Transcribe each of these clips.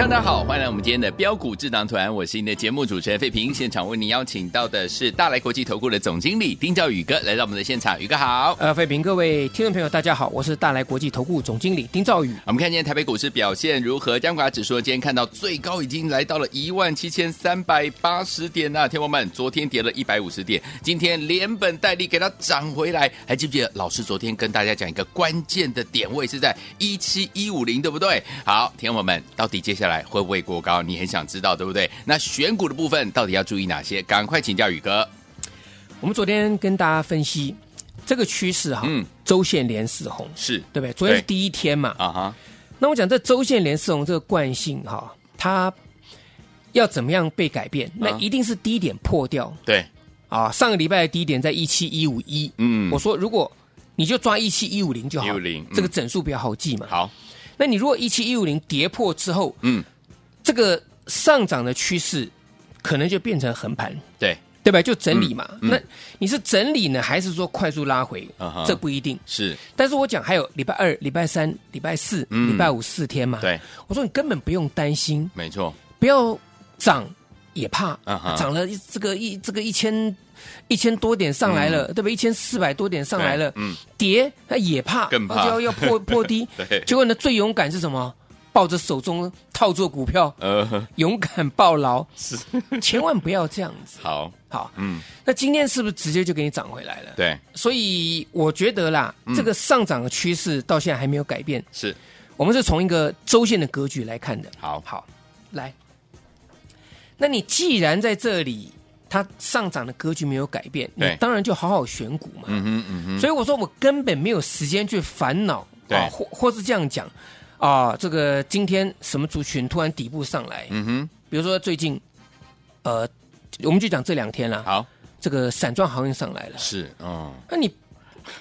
大家好，欢迎来我们今天的标股智囊团，我是您的节目主持人费平。现场为您邀请到的是大来国际投顾的总经理丁兆宇哥来到我们的现场，宇哥好。呃，费平，各位听众朋友，大家好，我是大来国际投顾总经理丁兆宇。我们看今天台北股市表现如何？加权指数今天看到最高已经来到了一万七千三百八十点呐，天王们，昨天跌了一百五十点，今天连本带利给它涨回来。还记不记得老师昨天跟大家讲一个关键的点位是在一七一五零，对不对？好，天王们，到底接下来？会不会过高？你很想知道，对不对？那选股的部分到底要注意哪些？赶快请教宇哥。我们昨天跟大家分析这个趋势哈，嗯，周线连四红是对不对？昨天是第一天嘛，啊哈。那我讲这周线连四红这个惯性哈，它要怎么样被改变？那一定是低点破掉。对啊，上个礼拜的低点在一七一五一，嗯，我说如果你就抓一七一五零就好，一五零这个整数比较好记嘛。好。那你如果一七一五零跌破之后，嗯，这个上涨的趋势可能就变成横盘，对对吧？就整理嘛。嗯嗯、那你是整理呢，还是说快速拉回？这不一定是。但是我讲还有礼拜二、礼拜三、礼拜四、嗯、礼拜五四天嘛。对，我说你根本不用担心，没错，不要涨也怕，涨了这个一这个一千。一千多点上来了，嗯、对不对？一千四百多点上来了，嗯，跌他也怕，更怕，就要要破 破低。结果呢，最勇敢是什么？抱着手中套住股票，呃，勇敢抱牢，是，千万不要这样子。好，好，嗯，那今天是不是直接就给你涨回来了？对，所以我觉得啦，嗯、这个上涨的趋势到现在还没有改变。是，我们是从一个周线的格局来看的。好，好，来，那你既然在这里。它上涨的格局没有改变，你当然就好好选股嘛。嗯哼嗯哼。所以我说我根本没有时间去烦恼啊，或或是这样讲啊，这个今天什么族群突然底部上来？嗯哼。比如说最近，呃，我们就讲这两天了。好，这个散装行运上来了。是，嗯。那你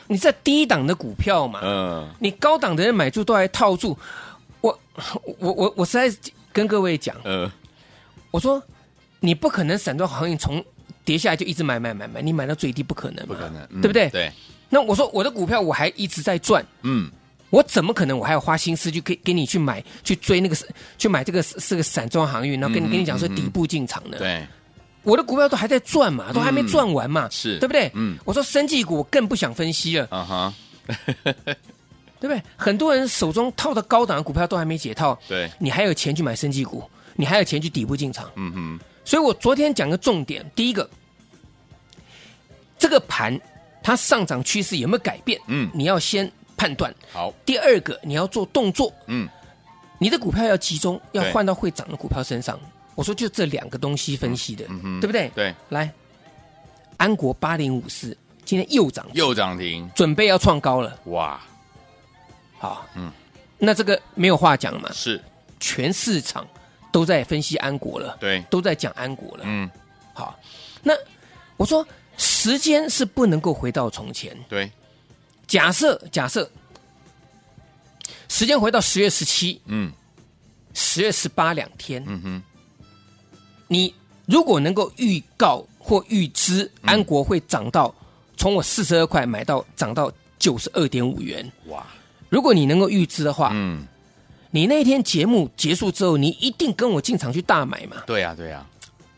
你在低档的股票嘛？嗯。你高档的人买住都还套住，我我我我实在跟各位讲，嗯，我说。你不可能散装航运从跌下来就一直买买买买，你买到最低不可能，不可能，对不对？对。那我说我的股票我还一直在赚，嗯，我怎么可能我还要花心思去给给你去买去追那个去买这个是个散装航运，然后跟你跟你讲说底部进场呢，对。我的股票都还在赚嘛，都还没赚完嘛，是对不对？嗯。我说生技股我更不想分析了，啊哈，对不对？很多人手中套的高档的股票都还没解套，对，你还有钱去买生技股，你还有钱去底部进场，嗯哼。所以我昨天讲个重点，第一个，这个盘它上涨趋势有没有改变？嗯，你要先判断。好。第二个，你要做动作。嗯，你的股票要集中，要换到会涨的股票身上。我说就这两个东西分析的，对不对？对。来，安国八零五四今天又涨，又涨停，准备要创高了。哇，好，嗯，那这个没有话讲嘛？是，全市场。都在分析安国了，对，都在讲安国了。嗯，好，那我说时间是不能够回到从前。对，假设假设时间回到十月十七，嗯，十月十八两天，嗯哼，你如果能够预告或预知安国会涨到从我四十二块买到涨到九十二点五元，哇！如果你能够预知的话，嗯。你那天节目结束之后，你一定跟我进场去大买嘛？对呀，对呀。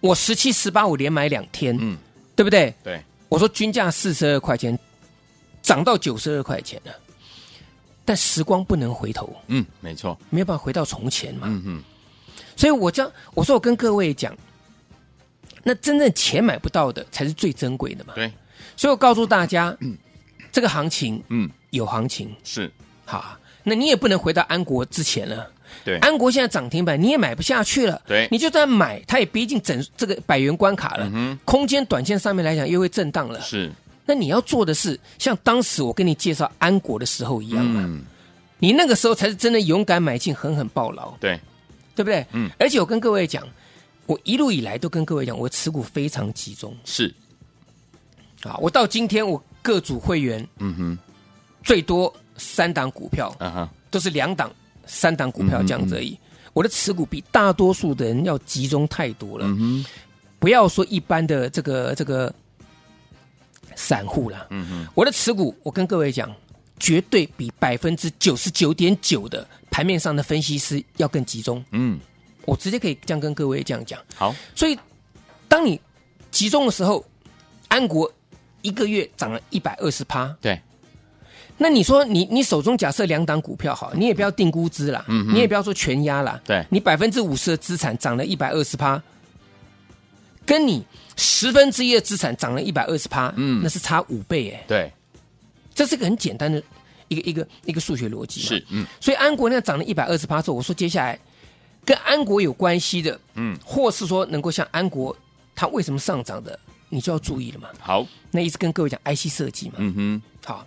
我十七、十八，我连买两天，嗯，对不对？对。我说均价四十二块钱，涨到九十二块钱了。但时光不能回头，嗯，没错，没有办法回到从前嘛。嗯嗯。所以我讲，我说我跟各位讲，那真正钱买不到的才是最珍贵的嘛。对。所以我告诉大家，嗯，这个行情，嗯，有行情是好。那你也不能回到安国之前了，对，安国现在涨停板你也买不下去了，对。你就算买，它也逼近整这个百元关卡了，嗯空间短线上面来讲又会震荡了。是，那你要做的是像当时我跟你介绍安国的时候一样嘛，嗯，你那个时候才是真的勇敢买进，狠狠抱牢，对，对不对？嗯。而且我跟各位讲，我一路以来都跟各位讲，我持股非常集中。是，啊，我到今天我各组会员嗯哼，最多三档股票，啊哈，都是两档、三档股票这样子而已。我的持股比大多数的人要集中太多了。不要说一般的这个这个散户啦，嗯哼，我的持股，我跟各位讲，绝对比百分之九十九点九的盘面上的分析师要更集中。嗯，我直接可以这样跟各位这样讲。好，所以，当你集中的时候，安国一个月涨了一百二十趴。对，那你说你你手中假设两档股票好，你也不要定估值啦，嗯你也不要说全压啦，对。你百分之五十的资产涨了一百二十趴，跟你十分之一的资产涨了一百二十趴，嗯。那是差五倍哎，对，这是个很简单的一个一个一个数学逻辑是，嗯，所以安国那涨了一百二十趴之后，我说接下来跟安国有关系的，嗯，或是说能够像安国它为什么上涨的，你就要注意了嘛。好，那一直跟各位讲 IC 设计嘛，嗯哼，好，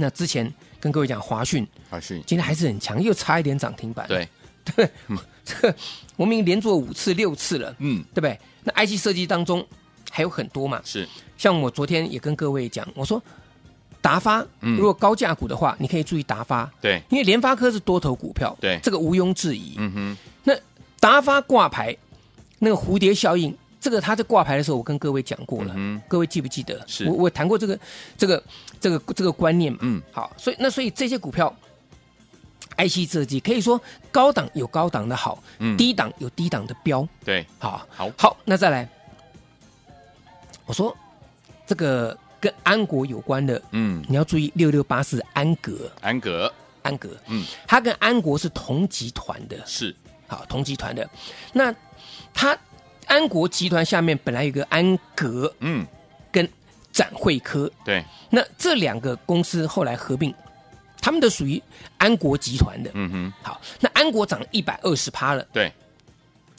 那之前跟各位讲华讯，华讯，今天还是很强，又差一点涨停板。对，对，这个我们已经连做五次、六次了，嗯，对不对？那 IC 设计当中还有很多嘛，是，像我昨天也跟各位讲，我说达发，嗯。如果高价股的话，你可以注意达发，对，因为联发科是多头股票，对。这个毋庸置疑。嗯哼，那达发挂牌那个蝴蝶效应，这个他在挂牌的时候，我跟各位讲过了，嗯各位记不记得？是。我我谈过这个这个这个这个观念嘛？嗯，好，所以那所以这些股票，IC 设计可以说高档有高档的好，嗯。低档有低档的标，对，好，好。好，那再来，我说这个跟安国有关的，嗯，你要注意六六八四安格，安格，安格，嗯，它跟安国是同集团的，是，好，同集团的。那它安国集团下面本来有一个安格嗯，跟展汇科，对，那这两个公司后来合并，他们都属于安国集团的。嗯哼，好，那安国涨一百二十趴了，对，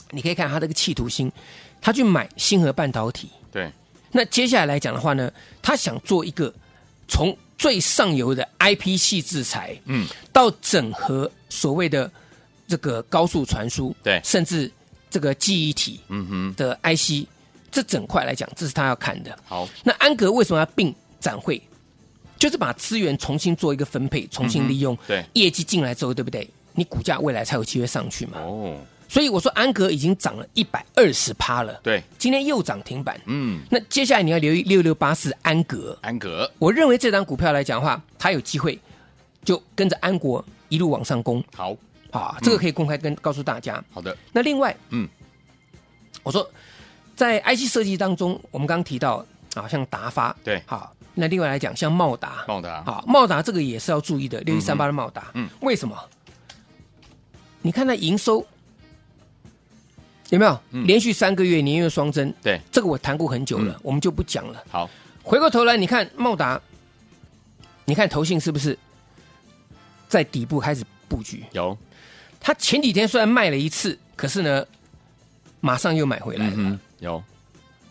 你可以看他这个企图心，他去买星河半导体。对，那接下来来讲的话呢，他想做一个从最上游的 IP 系制裁，嗯，到整合所谓的这个高速传输，对。甚至这个记忆体嗯哼，的 IC，这整块来讲，这是他要看的。好，那安格为什么要并展会？就是把资源重新做一个分配，重新利用，嗯对业绩进来之后，对不对？你股价未来才有机会上去嘛。哦，所以我说安格已经涨了一百二十趴了，对，今天又涨停板。嗯，那接下来你要留意六六八四安格，安格，我认为这档股票来讲的话，它有机会就跟着安国一路往上攻好，啊，这个可以公开跟告诉大家。好的，那另外，嗯，我说在 IC 设计当中，我们刚刚提到啊，像达发，对。好，那另外来讲，像茂达，茂达。好，茂达这个也是要注意的，六一三八的茂达，嗯，为什么？你看它营收有没有？嗯。连续三个月年月双增？对，这个我谈过很久了嗯，我们就不讲了。好，回过头来，你看茂达，你看投信是不是在底部开始布局？有，他前几天虽然卖了一次，可是呢，马上又买回来了。嗯，有，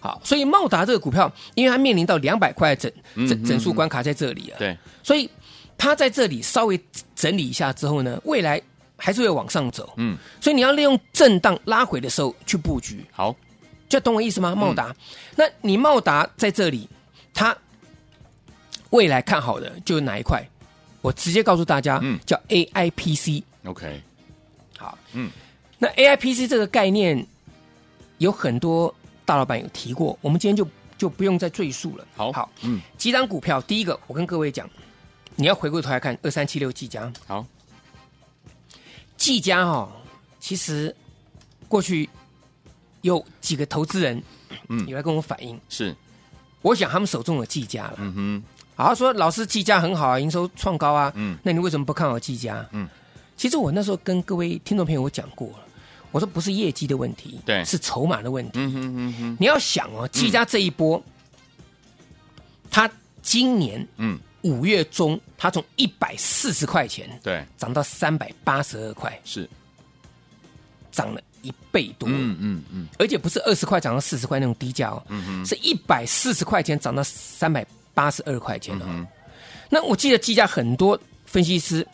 好，所以茂达这个股票，因为它面临到两百块整整数关卡在这里啊，对，所以它在这里稍微整理一下之后呢，未来还是会往上走。嗯，所以你要利用震荡拉回的时候去布局，好，就懂我意思吗？茂达，那你茂达在这里，它未来看好的就是哪一块？我直接告诉大家，嗯叫 AIPC。OK，好，嗯，那 AIPC 这个概念有很多大老板有提过，我们今天就就不用再赘述了。好，好，嗯，几张股票，第一个我跟各位讲，你要回过头来看二三七六技嘉，好，技嘉哦，其实过去有几个投资人，嗯。有来跟我反映，是，我想他们手中有技嘉了。嗯哼，好，他说老师技嘉很好啊，营收创高啊，嗯。那你为什么不看好技嘉？嗯，其实我那时候跟各位听众朋友我讲过了，我说不是业绩的问题，对。是筹码的问题。嗯哼嗯哼，你要想哦，技嘉这一波，它今年嗯，五月中它从一百四十块钱对，涨到三百八十二块，是，涨了一倍多。嗯嗯嗯，而且不是二十块涨到四十块那种低价哦，是一百四十块钱涨到三百八十二块钱哦。嗯、那我记得计价很多分析师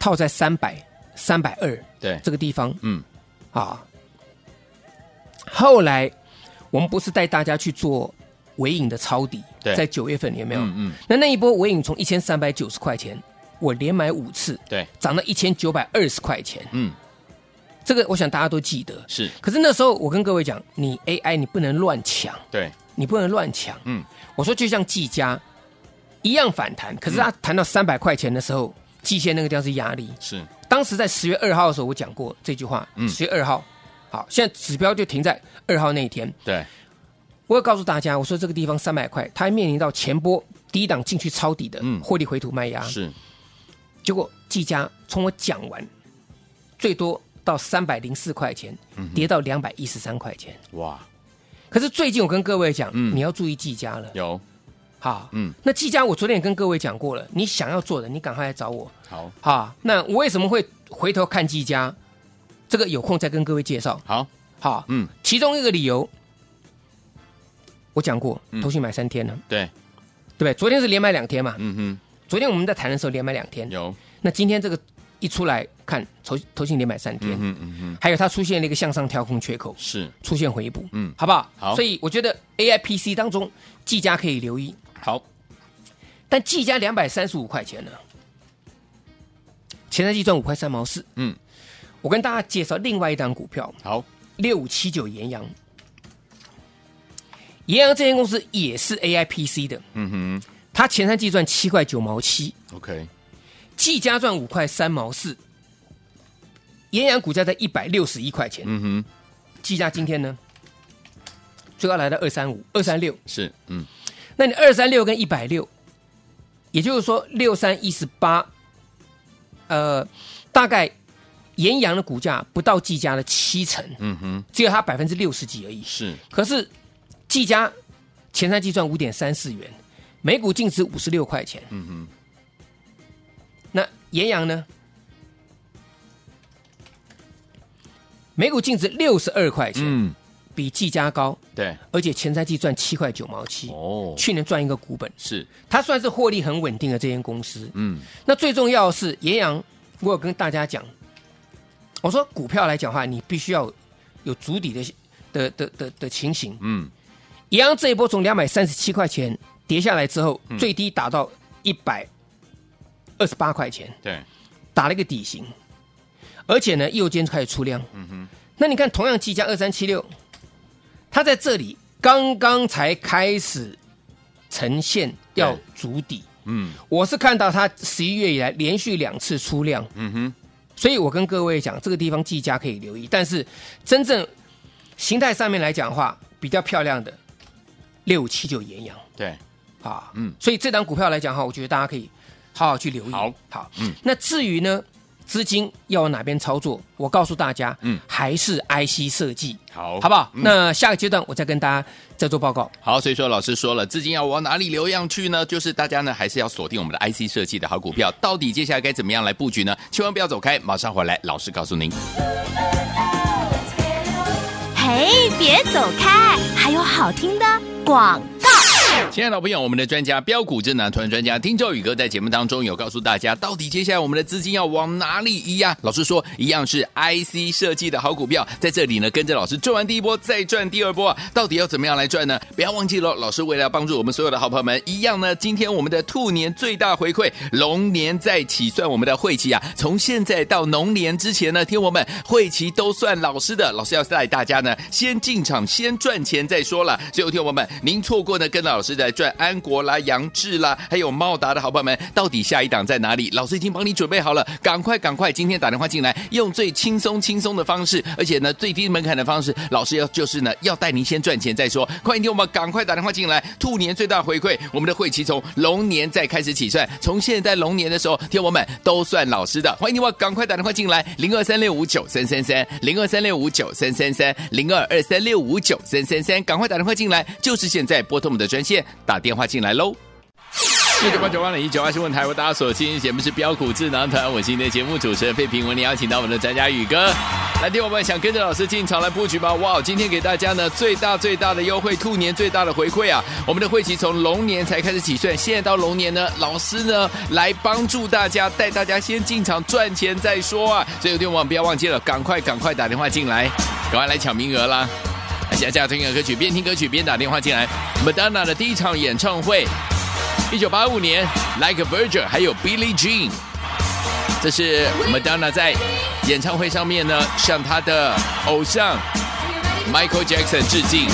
套在三百、三百二对。这个地方，嗯。啊。后来我们不是带大家去做尾影的抄底，对。在九月份有没有？嗯嗯。那那一波尾影从一千三百九十块钱，我连买五次，对，涨到一千九百二十块钱。嗯，这个我想大家都记得。是，可是那时候我跟各位讲，你 AI 你不能乱抢，对，你不能乱抢。嗯，我说就像技嘉一样反弹，可是它弹到三百块钱的时候，季线那个地方是压力。是，当时在十月二号的时候，我讲过这句话。嗯十月二号，好，现在指标就停在二号那一天。对，我要告诉大家，我说这个地方三百块，它还面临到前波低档进去抄底的嗯获利回吐卖压。是，结果季家从我讲完，最多到三百零四块钱，跌到两百一十三块钱。哇，可是最近我跟各位讲，嗯你要注意季家了。有，好，嗯，那技嘉我昨天也跟各位讲过了，你想要做的，你赶快来找我。好，好，那我为什么会回头看技嘉？这个有空再跟各位介绍。好，好，嗯，其中一个理由，我讲过，嗯。投信买三天了，对，对不对？昨天是连买两天嘛，嗯昨天我们在谈的时候连买两天，，有，那今天这个一出来看，投投信连买三天，嗯嗯嗯，还有它出现了一个向上跳空缺口，是，出现回补，嗯。好不好？好。所以我觉得 A I P C 当中，技嘉可以留意，好，但技嘉两百三十五块钱呢，前三季赚五块三毛四。嗯，我跟大家介绍另外一档股票，好，六五七九延阳。延阳这间公司也是 A I P C 的，嗯哼。它前三季赚七块九毛七，，OK，技嘉赚五块三毛四。延阳股价在一百六十一块钱，嗯哼，技嘉今天呢，最高来到二三五、二三六。是，嗯，那你二三六跟一百六，也就是说六三一十八，呃，大概岩阳的股价不到技嘉的七成，嗯哼，只有它百分之六十几而已。是，可是技嘉前三季赚五点三四元，每股净值五十六块钱。嗯哼，那岩阳呢？每股净值六十二块钱，嗯，比技嘉高，对，而且前三季赚七块九毛七，哦，去年赚一个股本，是，它算是获利很稳定的这间公司。嗯，那最重要的是，延阳，我有跟大家讲，我说股票来讲的话，你必须要有足底的的的的的情形。嗯，延阳这一波从两百三十七块钱跌下来之后，最低打到一百二十八块钱，对，打了一个底型，而且呢，右肩开始出量。嗯哼，那你看，同样技嘉二三七六，它在这里刚刚才开始呈现要筑底。嗯，我是看到它十一月以来连续两次出量，嗯哼，所以我跟各位讲，这个地方技嘉可以留意。但是真正形态上面来讲的话，比较漂亮的六五七九延阳。对，啊，嗯。所以这档股票来讲的话，我觉得大家可以好好去留意。好，好，嗯。那至于呢，资金要往哪边操作，我告诉大家，嗯还是 IC 设计，好，好不好？嗯那下个阶段我再跟大家再做报告。好，所以说老师说了，资金要往哪里流样去呢？就是大家呢还是要锁定我们的 IC 设计的好股票，到底接下来该怎么样来布局呢？千万不要走开，马上回来，老师告诉您。嘿，别走开，还有好听的广告。亲爱的朋友，我们的专家标股智囊团专家丁兆宇哥在节目当中有告诉大家，到底接下来我们的资金要往哪里移呀？老师说，一样是 IC 设计的好股票，在这里呢，跟着老师赚完第一波，再赚第二波啊！到底要怎么样来赚呢？不要忘记了，老师为了帮助我们所有的好朋友们，一样呢，今天我们的兔年最大回馈，龙年再起算我们的会期啊，从现在到龙年之前呢，听我们会期都算老师的，老师要带大家呢，先进场先赚钱再说了。所以，听我们，您错过呢，跟老师在赚安国啦、杨志啦，还有茂达的好朋友们，到底下一档在哪里？老师已经帮你准备好了，赶快赶快，今天打电话进来，用最轻松轻松的方式，而且呢最低门槛的方式，老师要就是呢要带您先赚钱再说。快点，听我们赶快打电话进来，兔年最大回馈，我们的会期从龙年再开始起算，从现在龙年的时候，听我们都算老师的，欢迎你我赶快打电话进来，零二三六五九三三三，零二三六五九三三三，零二二三六五九三三三，赶快打电话进来，就是现在拨通我们的专线，打电话进来喽。一九八九八零一九二新闻台，为大家所听节目是标股智囊团，我是你的节目主持人费平，为你邀请到我们的专家宇哥来听。我们想跟着老师进场来布局吗？哇，今天给大家呢最大最大的优惠，兔年最大的回馈啊！我们的会期从龙年才开始起算，现在到龙年呢，老师呢来帮助大家，带大家先进场赚钱再说啊！所以有天我们不要忘记了，赶快赶快打电话进来，赶快来抢名额啦！现在听个歌曲，边听歌曲边打电话进来。Madonna 的第一场演唱会，一九八五年，Like a Virgin，还有 Billie Jean，这是 Madonna 在演唱会上面呢，向她的偶像 Michael Jackson 致敬。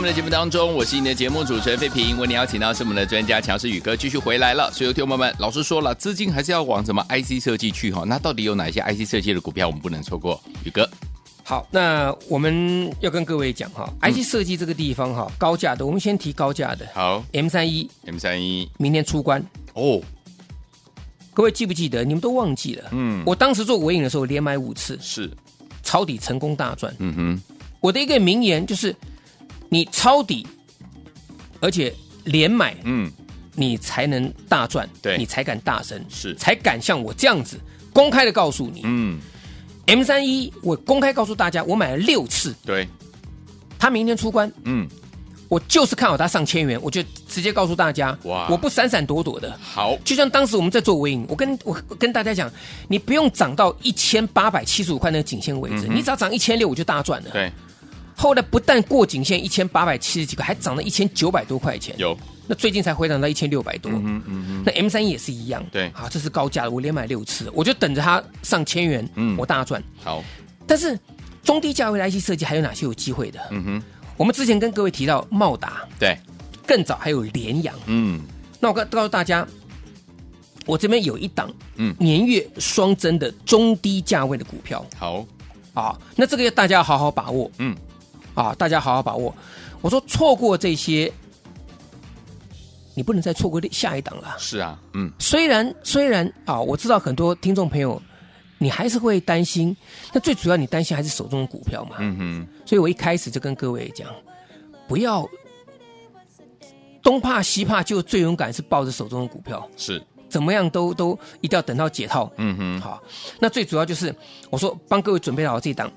们的节目当中，我是你的节目主持人费平。为你邀请到是我们的专家强势宇哥继续回来了。所有听众们，老师说了，资金还是要往什么 IC 设计去哈？那到底有哪些 IC 设计的股票我们不能错过？宇哥，好，那我们要跟各位讲哈、嗯、，IC 设计这个地方哈，高价的，我们先提高价的。好，M 三一，M 三一，明天出关哦。各位记不记得？你们都忘记了？嗯，我当时做尾影的时候连买五次，是抄底成功大赚。嗯哼，我的一个名言就是。你抄底，而且连买，嗯，你才能大赚，对，你才敢大声，是，才敢像我这样子公开的告诉你，嗯。M 三一，我公开告诉大家，我买了六次，对，他明天出关，嗯，我就是看好它上千元，我就直接告诉大家，哇。我不闪闪躲躲的。好，就像当时我们在做微影，我跟我跟大家讲，你不用涨到一千八百七十五块那个颈线位置，你只要涨一千六，我就大赚了。对，后来不但过颈线一千八百七十几块，还涨了一千九百多块钱。有，那最近才回涨到一千六百多。嗯嗯嗯，那 M 三也是一样。对。好，这是高价的，我连买六次，我就等着它上千元，嗯。我大赚。好，但是中低价位的 IC 设计还有哪些有机会的？嗯哼，我们之前跟各位提到茂达，对，更早还有联阳。嗯，那我告告诉大家，我这边有一档，嗯。年月双增的中低价位的股票。好，啊，那这个要大家要好好把握。嗯，啊，大家好好把握。我说错过这些，你不能再错过下一档了。是啊，嗯，虽然虽然啊，我知道很多听众朋友，你还是会担心，那最主要你担心还是手中的股票嘛。嗯哼，所以我一开始就跟各位讲，不要东怕西怕，就最勇敢是抱着手中的股票，是，怎么样都都一定要等到解套。嗯哼，好，那最主要就是我说帮各位准备好这档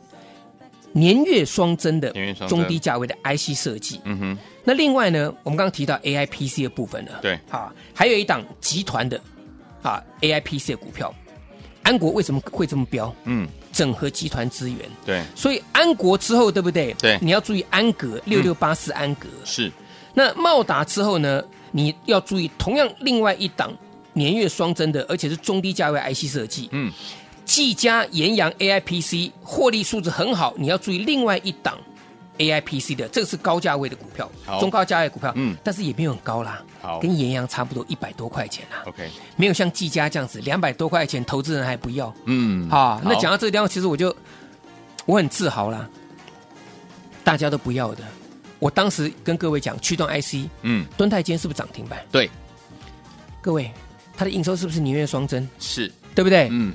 年月双增的中低价位的 IC 设计。嗯哼，那另外呢，我们刚刚提到 AI PC 的部分呢，对。啊，还有一档集团的啊 AI PC 的股票，安国为什么会这么标？嗯，整合集团资源，对，所以安国之后，对不对？对。你要注意安格六六八四安格。是，那茂达之后呢，你要注意同样另外一档年月双增的，而且是中低价位 IC 设计，嗯，技嘉、延阳 AI PC 获利数字很好，你要注意另外一档 AI PC 的，这个是高价位的股票，中高价位股票，嗯但是也没有很高啦，好跟延阳差不多一百多块钱啦，OK，没有像技嘉这样子两百多块钱，投资人还不要。嗯，好，那讲到这个地方，其实我就我很自豪啦，大家都不要的。我当时跟各位讲，驱动 IC，嗯，敦泰今天是不是涨停板？对，各位，它的营收是不是年月双增？是，对不对？嗯，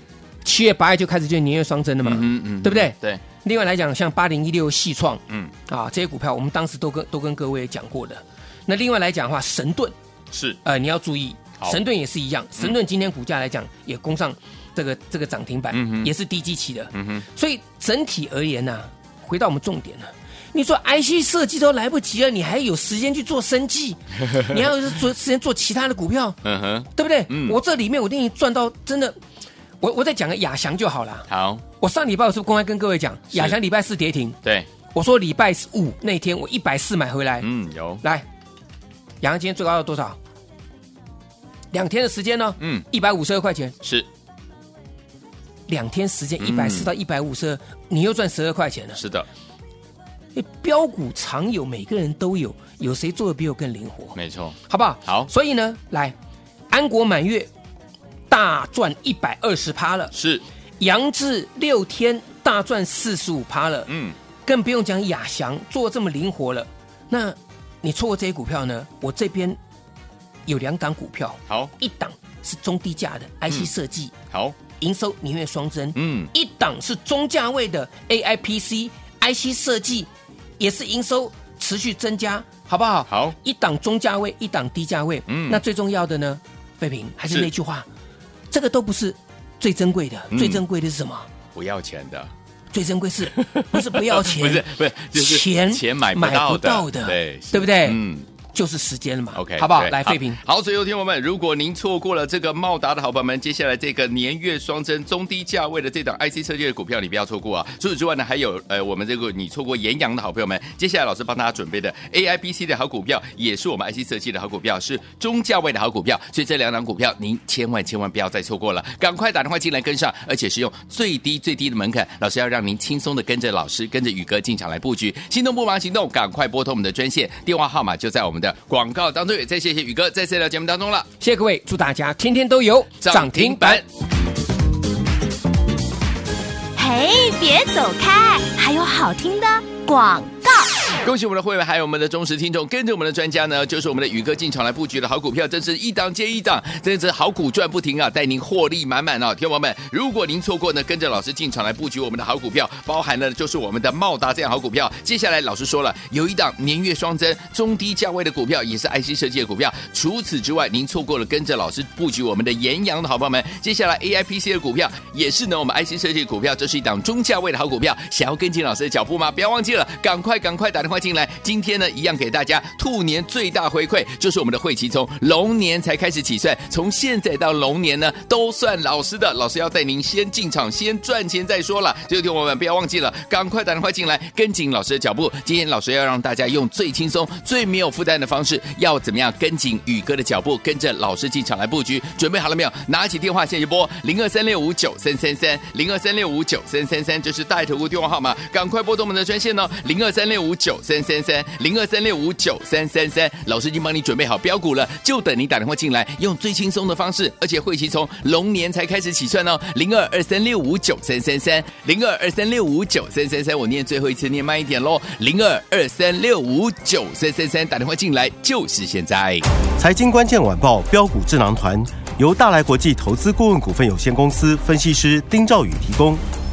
七月八月就开始就年月双增了嘛，嗯嗯，对不对？对，另外来讲，像八零一六细创嗯，啊这些股票，我们当时都跟都跟各位讲过的。那另外来讲的话，神盾，是，呃，你要注意，神盾也是一样，神盾今天股价来讲也攻上这个这个涨停板，嗯哼也是低基期的。嗯哼，所以整体而言呢、回到我们重点了。你说 IC 设计都来不及了，你还有时间去做生计，你还有做时间做其他的股票，嗯哼，对不对？嗯我这里面我给你赚到真的，我我再讲个亚翔就好了。好，我上礼拜我是不是公开跟各位讲，是。亚翔礼拜四跌停，对，我说礼拜五那天我一百四买回来，嗯，有，来，亚翔今天最高要多少？两天的时间呢？嗯，一百五十二块钱，是，两天时间一嗯百四到一百五十二，你又赚十二块钱了。是的，哎，标股常有，每个人都有，有谁做的比我更灵活？没错，好不好？好。所以呢，来安国满月大赚一百二十趴了，是，杨志六天大赚四十五趴了，嗯，更不用讲亚翔做这么灵活了。那你错过这些股票呢？我这边有两档股票，好，一档是中低价的 IC 设计，好，营收年月双增，嗯，一档是中价位的 AI PC IC 设计，也是营收持续增加，好不好？好，一档中价位，一档低价位。嗯。那最重要的呢，费平还是是。那句话，这个都不是最珍贵的，嗯最珍贵的是什么？不要钱的，最珍贵是 不是不要钱？不是不是就是钱钱买不买到的不到的，对对不对？嗯。就是时间了嘛。OK，好不好？来，废品。好，所以有听友们，如果您错过了这个茂达的好朋友们，接下来这个年月双增中低价位的这档 IC 设计的股票，你不要错过啊！除此之外呢，还有呃，我们这个你错过延阳的好朋友们，接下来老师帮大家准备的 AIPC 的好股票，也是我们 IC 设计的好股票，是中价位的好股票，所以这两档股票您千万千万不要再错过了，赶快打电话进来跟上，而且是用最低最低的门槛，老师要让您轻松的跟着老师，跟着宇哥进场来布局，心动不忙行动，赶快拨通我们的专线，电话号码就在我们的广告当中。也再谢谢宇哥再次来到节目当中了。谢谢各位，祝大家天天都有涨停板。嘿，别走开，还有好听的广告。恭喜我们的会员，还有我们的忠实听众，跟着我们的专家呢，就是我们的宇哥进场来布局的好股票，真是一档接一档，真是好股赚不停啊，带您获利满满啊！听众朋友们，如果您错过呢，跟着老师进场来布局我们的好股票，包含了就是我们的茂达这样好股票。接下来老师说了，有一档年月双增、中低价位的股票，也是 IC 设计的股票。除此之外，您错过了跟着老师布局我们的延阳的好朋友们，接下来 AIPC 的股票也是呢，我们 IC 设计的股票，这是一档中价位的好股票。想要跟进老师的脚步吗？不要忘记了，赶快赶快打电话进来。今天呢，一样给大家兔年最大回馈，就是我们的会期从龙年才开始起算，从现在到龙年呢，都算老师的。老师要带您先进场，先赚钱再说了。所以，听我们不要忘记了，赶快打电话进来，跟紧老师的脚步。今天老师要让大家用最轻松、最没有负担的方式，要怎么样跟紧宇哥的脚步，跟着老师进场来布局？准备好了没有？拿起电话现在就拨零二三六五九三三三零二三六五九三三三，这是带头的电话号码，赶快拨动我们的专线哦，零二三六五九三三三零二三六五九三三三。老师已经帮你准备好标股了，就等你打电话进来，用最轻松的方式，而且会期从龙年才开始起算哦，零二二三六五九三三三零二二三六五九三三三。我念最后一次，念慢一点喽，零二二三六五九三三三，打电话进来就是现在。财经关键晚报标股智囊团由大来国际投资顾问股份有限公司分析师丁兆宇提供。